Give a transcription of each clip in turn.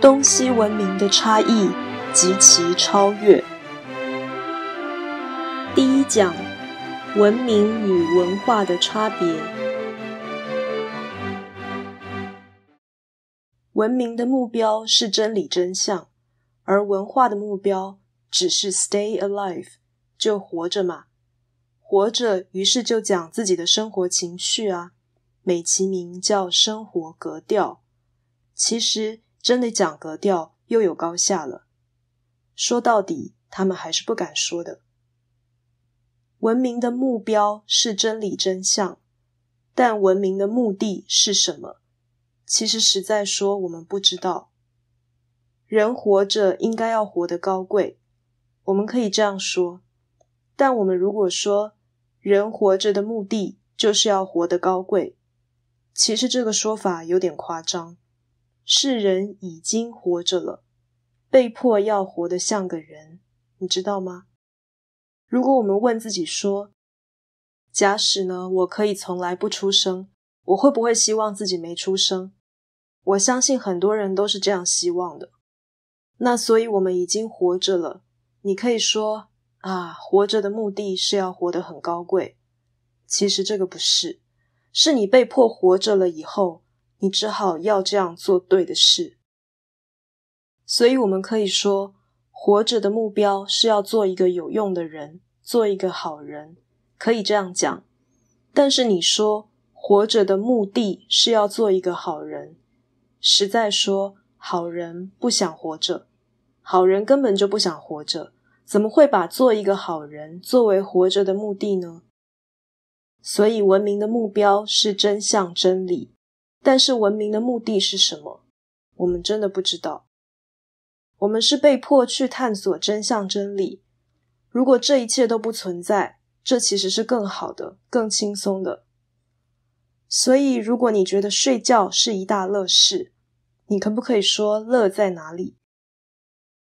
东西文明的差异及其超越。第一讲：文明与文化的差别。文明的目标是真理真相，而文化的目标只是 stay alive，就活着嘛。活着，于是就讲自己的生活情趣啊，美其名叫生活格调。其实。真的讲格调，又有高下了。说到底，他们还是不敢说的。文明的目标是真理真相，但文明的目的是什么？其实实在说，我们不知道。人活着应该要活得高贵，我们可以这样说。但我们如果说人活着的目的就是要活得高贵，其实这个说法有点夸张。是人已经活着了，被迫要活得像个人，你知道吗？如果我们问自己说：“假使呢，我可以从来不出生，我会不会希望自己没出生？”我相信很多人都是这样希望的。那所以，我们已经活着了。你可以说啊，活着的目的是要活得很高贵。其实这个不是，是你被迫活着了以后。你只好要这样做对的事，所以我们可以说，活着的目标是要做一个有用的人，做一个好人，可以这样讲。但是你说，活着的目的是要做一个好人，实在说，好人不想活着，好人根本就不想活着，怎么会把做一个好人作为活着的目的呢？所以，文明的目标是真相、真理。但是文明的目的是什么？我们真的不知道。我们是被迫去探索真相、真理。如果这一切都不存在，这其实是更好的、更轻松的。所以，如果你觉得睡觉是一大乐事，你可不可以说乐在哪里？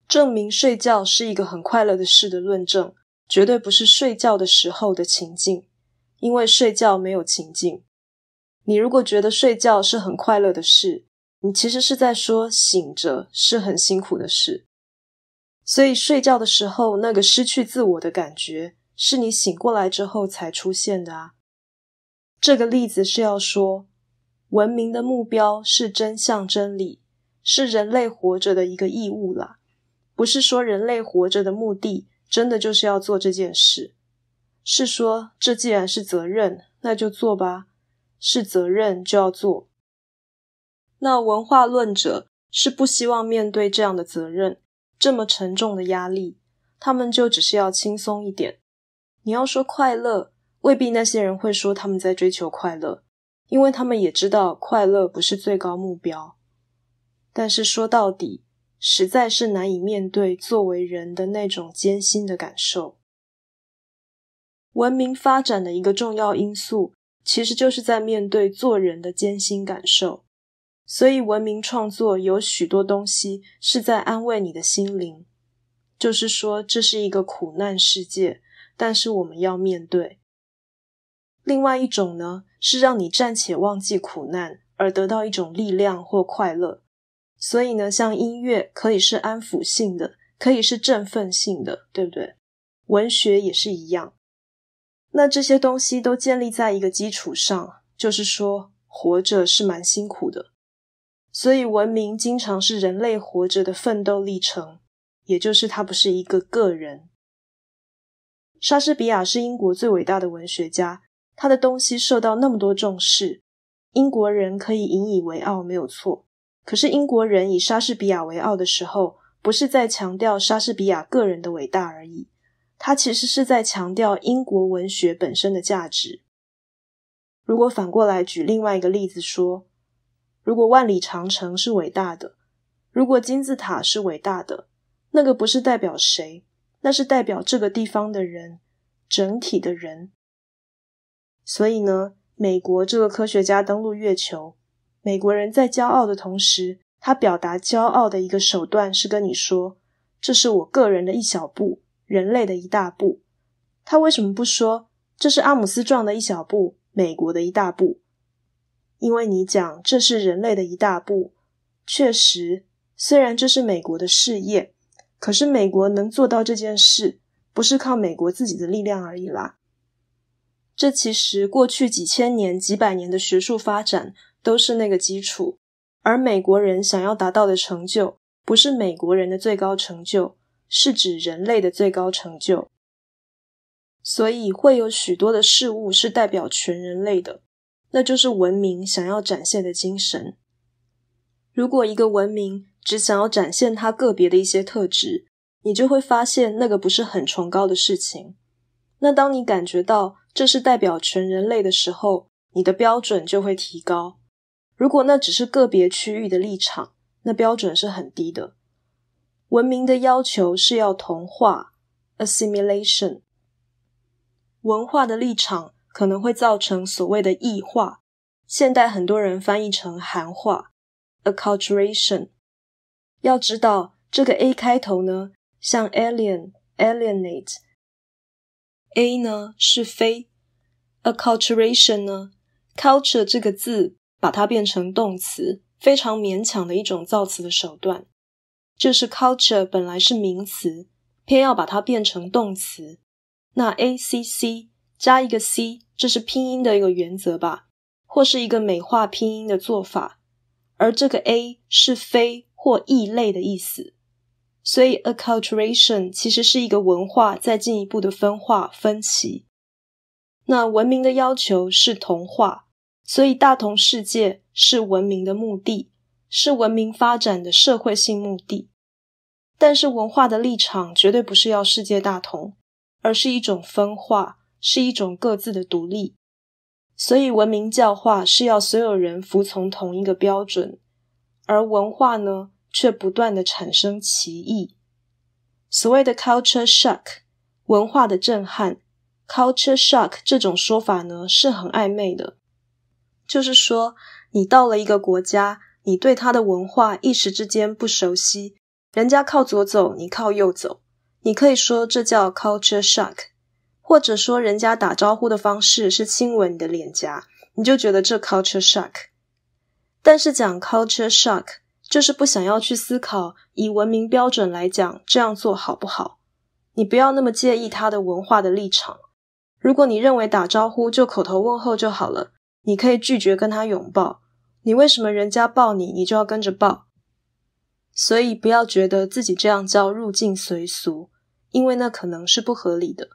证明睡觉是一个很快乐的事的论证，绝对不是睡觉的时候的情境，因为睡觉没有情境。你如果觉得睡觉是很快乐的事，你其实是在说醒着是很辛苦的事。所以睡觉的时候那个失去自我的感觉，是你醒过来之后才出现的啊。这个例子是要说，文明的目标是真相真理，是人类活着的一个义务啦，不是说人类活着的目的真的就是要做这件事，是说这既然是责任，那就做吧。是责任就要做，那文化论者是不希望面对这样的责任，这么沉重的压力，他们就只是要轻松一点。你要说快乐，未必那些人会说他们在追求快乐，因为他们也知道快乐不是最高目标。但是说到底，实在是难以面对作为人的那种艰辛的感受。文明发展的一个重要因素。其实就是在面对做人的艰辛感受，所以文明创作有许多东西是在安慰你的心灵，就是说这是一个苦难世界，但是我们要面对。另外一种呢，是让你暂且忘记苦难，而得到一种力量或快乐。所以呢，像音乐可以是安抚性的，可以是振奋性的，对不对？文学也是一样。那这些东西都建立在一个基础上，就是说活着是蛮辛苦的，所以文明经常是人类活着的奋斗历程，也就是它不是一个个人。莎士比亚是英国最伟大的文学家，他的东西受到那么多重视，英国人可以引以为傲，没有错。可是英国人以莎士比亚为傲的时候，不是在强调莎士比亚个人的伟大而已。他其实是在强调英国文学本身的价值。如果反过来举另外一个例子说，如果万里长城是伟大的，如果金字塔是伟大的，那个不是代表谁，那是代表这个地方的人，整体的人。所以呢，美国这个科学家登陆月球，美国人在骄傲的同时，他表达骄傲的一个手段是跟你说，这是我个人的一小步。人类的一大步，他为什么不说这是阿姆斯壮的一小步，美国的一大步？因为你讲这是人类的一大步，确实虽然这是美国的事业，可是美国能做到这件事，不是靠美国自己的力量而已啦。这其实过去几千年、几百年的学术发展都是那个基础，而美国人想要达到的成就，不是美国人的最高成就，是指人类的最高成就。所以会有许多的事物是代表全人类的，那就是文明想要展现的精神。如果一个文明只想要展现它个别的一些特质，你就会发现那个不是很崇高的事情。那当你感觉到这是代表全人类的时候，你的标准就会提高。如果那只是个别区域的立场，那标准是很低的。文明的要求是要同化 （assimilation）。文化的立场可能会造成所谓的异化，现代很多人翻译成韩化 （acculturation）。要知道，这个 A 开头呢，像 alien、alienate，A 呢是非，acculturation 呢，culture 这个字把它变成动词，非常勉强的一种造词的手段。就是 culture 本来是名词，偏要把它变成动词。那 a c c 加一个 c，这是拼音的一个原则吧，或是一个美化拼音的做法。而这个 a 是非或异类的意思，所以 acculturation 其实是一个文化再进一步的分化分歧。那文明的要求是同化，所以大同世界是文明的目的，是文明发展的社会性目的。但是文化的立场绝对不是要世界大同。而是一种分化，是一种各自的独立。所以，文明教化是要所有人服从同一个标准，而文化呢，却不断的产生歧义。所谓的 culture shock，文化的震撼，culture shock 这种说法呢，是很暧昧的。就是说，你到了一个国家，你对他的文化一时之间不熟悉，人家靠左走，你靠右走。你可以说这叫 culture shock，或者说人家打招呼的方式是亲吻你的脸颊，你就觉得这 culture shock。但是讲 culture shock，就是不想要去思考以文明标准来讲这样做好不好。你不要那么介意他的文化的立场。如果你认为打招呼就口头问候就好了，你可以拒绝跟他拥抱。你为什么人家抱你，你就要跟着抱？所以不要觉得自己这样叫入境随俗。因为那可能是不合理的。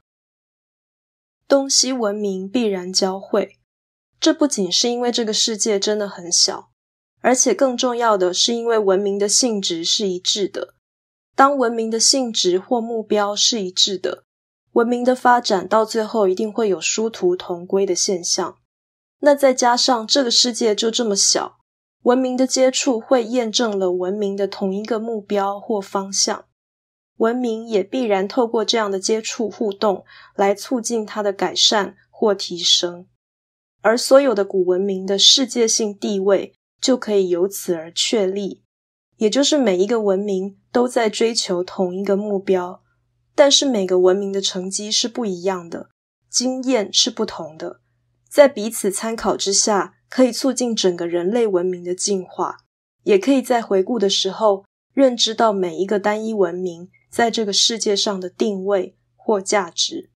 东西文明必然交汇，这不仅是因为这个世界真的很小，而且更重要的是因为文明的性质是一致的。当文明的性质或目标是一致的，文明的发展到最后一定会有殊途同归的现象。那再加上这个世界就这么小，文明的接触会验证了文明的同一个目标或方向。文明也必然透过这样的接触互动来促进它的改善或提升，而所有的古文明的世界性地位就可以由此而确立。也就是每一个文明都在追求同一个目标，但是每个文明的成绩是不一样的，经验是不同的，在彼此参考之下，可以促进整个人类文明的进化，也可以在回顾的时候认知到每一个单一文明。在这个世界上的定位或价值。